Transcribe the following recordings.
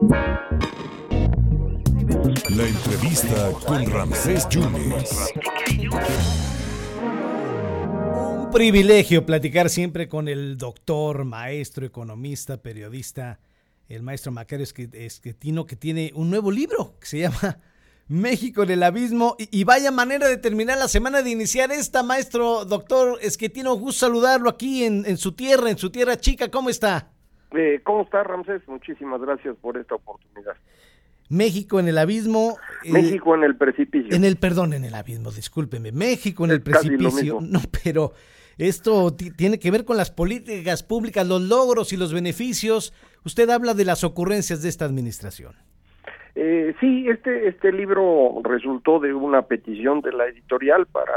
La entrevista con Ramsés Yunes. Un privilegio platicar siempre con el doctor, maestro, economista, periodista, el maestro Macario Esquetino, que tiene un nuevo libro que se llama México en el abismo. Y, vaya manera de terminar la semana de iniciar esta, maestro, doctor Esquetino. Gusto saludarlo aquí en, su tierra, en su tierra chica. ¿Cómo está? Eh, ¿Cómo está, Ramsés? Muchísimas gracias por esta oportunidad. México en el abismo. Eh, México en el precipicio. En el, perdón, en el abismo, discúlpeme. México en el precipicio. No, pero esto tiene que ver con las políticas públicas, los logros y los beneficios. Usted habla de las ocurrencias de esta administración. Eh, sí, este, este libro resultó de una petición de la editorial para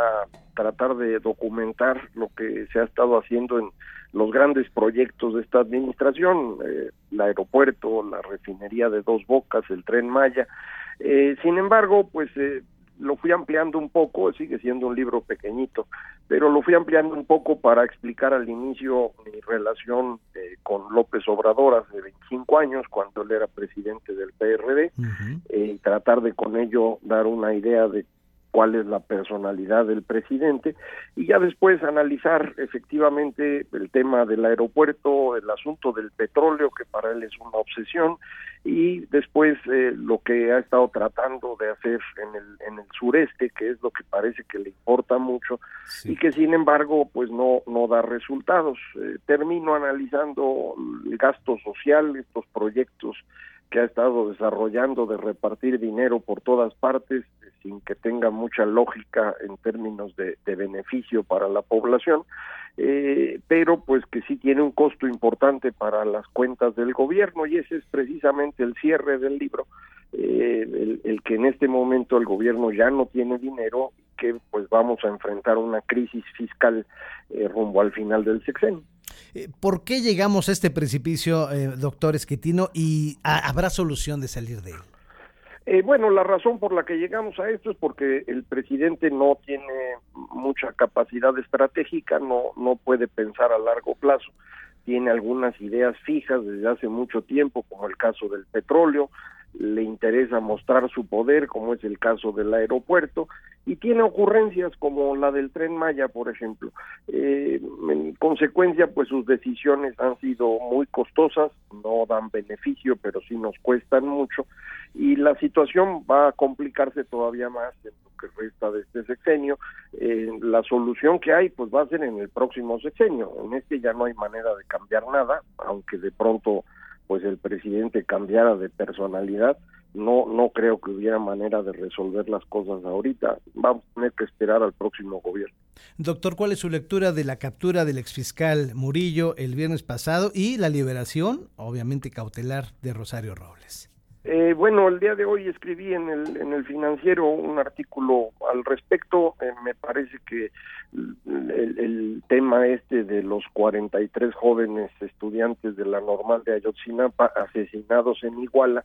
tratar de documentar lo que se ha estado haciendo en los grandes proyectos de esta administración, eh, el aeropuerto, la refinería de Dos Bocas, el tren Maya. Eh, sin embargo, pues eh, lo fui ampliando un poco, sigue siendo un libro pequeñito, pero lo fui ampliando un poco para explicar al inicio mi relación eh, con López Obrador hace 25 años, cuando él era presidente del PRD, y tratar de con ello dar una idea de cuál es la personalidad del presidente y ya después analizar efectivamente el tema del aeropuerto, el asunto del petróleo que para él es una obsesión y después eh, lo que ha estado tratando de hacer en el en el sureste que es lo que parece que le importa mucho y que sin embargo pues no no da resultados. Eh, termino analizando el gasto social estos proyectos que ha estado desarrollando de repartir dinero por todas partes sin que tenga mucha lógica en términos de, beneficio para la población, eh, pero pues que sí tiene un costo importante para las cuentas del gobierno y ese es precisamente el cierre del libro, eh, el, que en este momento el gobierno ya no tiene dinero que pues vamos a enfrentar una crisis fiscal eh, rumbo al final del sexenio. ¿Por qué llegamos a este precipicio, doctor Esquetino, y habrá solución de salir de él? Eh, bueno, la razón por la que llegamos a esto es porque el presidente no tiene mucha capacidad estratégica, no, no puede pensar a largo plazo, tiene algunas ideas fijas desde hace mucho tiempo, como el caso del petróleo, le interesa mostrar su poder, como es el caso del aeropuerto, y tiene ocurrencias como la del tren Maya, por ejemplo. Eh, en consecuencia, pues sus decisiones han sido muy costosas, no dan beneficio, pero sí nos cuestan mucho, y la situación va a complicarse todavía más en lo que resta de este sexenio. Eh, la solución que hay, pues va a ser en el próximo sexenio. En este ya no hay manera de cambiar nada, aunque de pronto pues el presidente cambiara de personalidad, no no creo que hubiera manera de resolver las cosas ahorita. Vamos a tener que esperar al próximo gobierno. Doctor, ¿cuál es su lectura de la captura del exfiscal Murillo el viernes pasado y la liberación, obviamente cautelar, de Rosario Robles? Eh, bueno, el día de hoy escribí en el, en el financiero un artículo al respecto. Eh, me parece que el, el, tema este de los 43 jóvenes estudiantes de la normal de Ayotzinapa asesinados en Iguala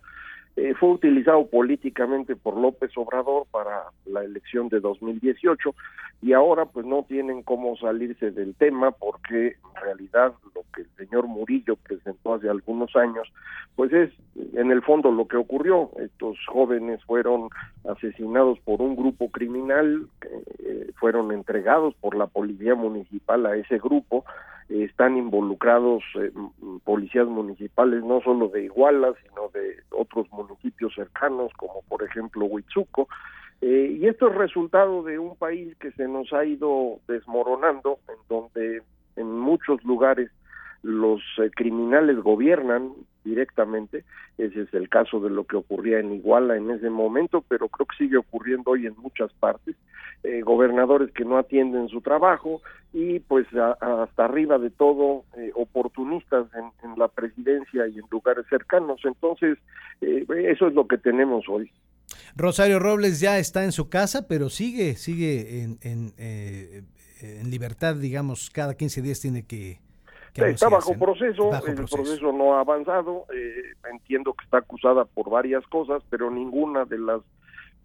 eh, fue utilizado políticamente por López Obrador para la elección de 2018 y ahora pues no tienen cómo salirse del tema porque en realidad lo que el señor Murillo presentó hace algunos años pues es en el fondo lo que ocurrió. Estos jóvenes fueron asesinados por un grupo criminal eh, fueron entregados por la policía municipal a ese grupo están involucrados eh, policías municipales no solo de Iguala, sino de otros municipios cercanos, como por ejemplo Huitzuco, eh, y esto es resultado de un país que se nos ha ido desmoronando, en donde en muchos lugares los eh, criminales gobiernan directamente. Ese es el caso de lo que ocurría en Iguala en ese momento, pero creo que sigue ocurriendo hoy en muchas partes. Eh, gobernadores que no atienden su trabajo y pues hasta arriba de todo eh, oportunistas en, la presidencia y en lugares cercanos. Entonces, eh, eso es lo que tenemos hoy. Rosario Robles ya está en su casa, pero sigue, sigue en, en, en libertad, digamos, cada 15 días tiene que Está bajo proceso, el proceso. no ha avanzado, eh, entiendo que está acusada por varias cosas, pero ninguna de las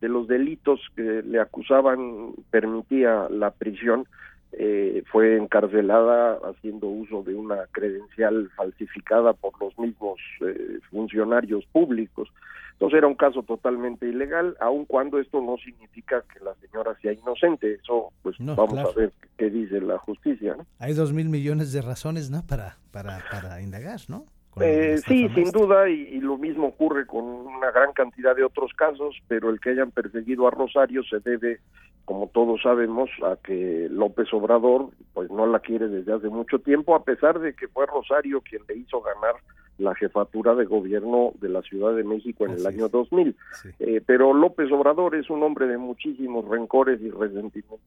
de los delitos que le acusaban permitía la prisión. eh, fue encarcelada haciendo uso de una credencial falsificada por los mismos eh, funcionarios públicos. Entonces era un caso totalmente ilegal, aun cuando esto no significa que la señora sea inocente. Eso, pues vamos a ver qué dice la justicia. Hay dos mil millones de razones, ¿no? Para, para, para indagar, ¿no? Eh, sí, sin duda, y, lo mismo ocurre con una gran cantidad de otros casos, pero el que hayan perseguido a Rosario se debe, como todos sabemos, a que López Obrador pues no la quiere desde hace mucho tiempo, a pesar de que fue Rosario quien le hizo ganar la jefatura de gobierno de la Ciudad de México en el año 2000. Eh, pero López Obrador es un hombre de muchísimos rencores y resentimientos.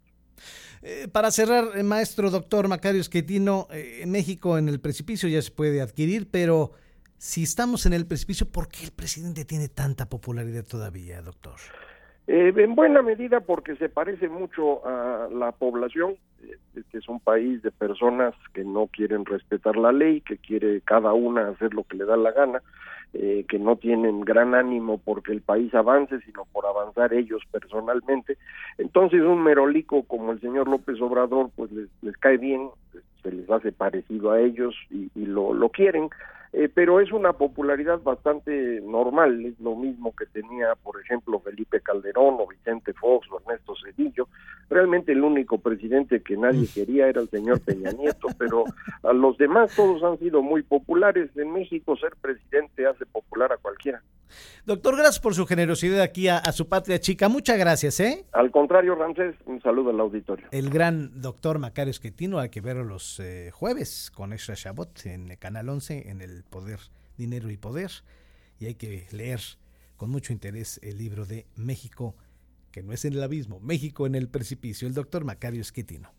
Eh, para cerrar, eh, maestro doctor Macario Esquetino, eh, México en el precipicio ya se puede adquirir, pero si estamos en el precipicio, ¿por qué el presidente tiene tanta popularidad todavía, doctor? En buena medida porque se parece mucho a la población, que es un país de personas que no quieren respetar la ley, que quiere cada una hacer lo que le da la gana. Eh, que no tienen gran ánimo porque el país avance, sino por avanzar ellos personalmente. Entonces un merolico como el señor López Obrador, pues les, cae bien, se les hace parecido a ellos y, lo, lo quieren. Eh, pero es una popularidad bastante normal, es lo mismo que tenía, por ejemplo, Felipe Calderón o Vicente Fox o Ernesto Cedillo. Realmente el único presidente que nadie mm. quería era el señor Peña Nieto, pero a los demás todos han sido muy populares. En México ser presidente hace popular a cualquiera. Doctor, gracias por su generosidad aquí a, su patria chica. Muchas gracias, ¿eh? Al contrario, Ramsés, un saludo al auditorio. El gran doctor Macario Esquetino, hay que verlo los eh, jueves con Extra Shabot en Canal 11 en el Poder, Dinero y Poder. Y hay que leer con mucho interés el libro de México, que no es en el abismo, México en el precipicio, el doctor Macario Esquetino.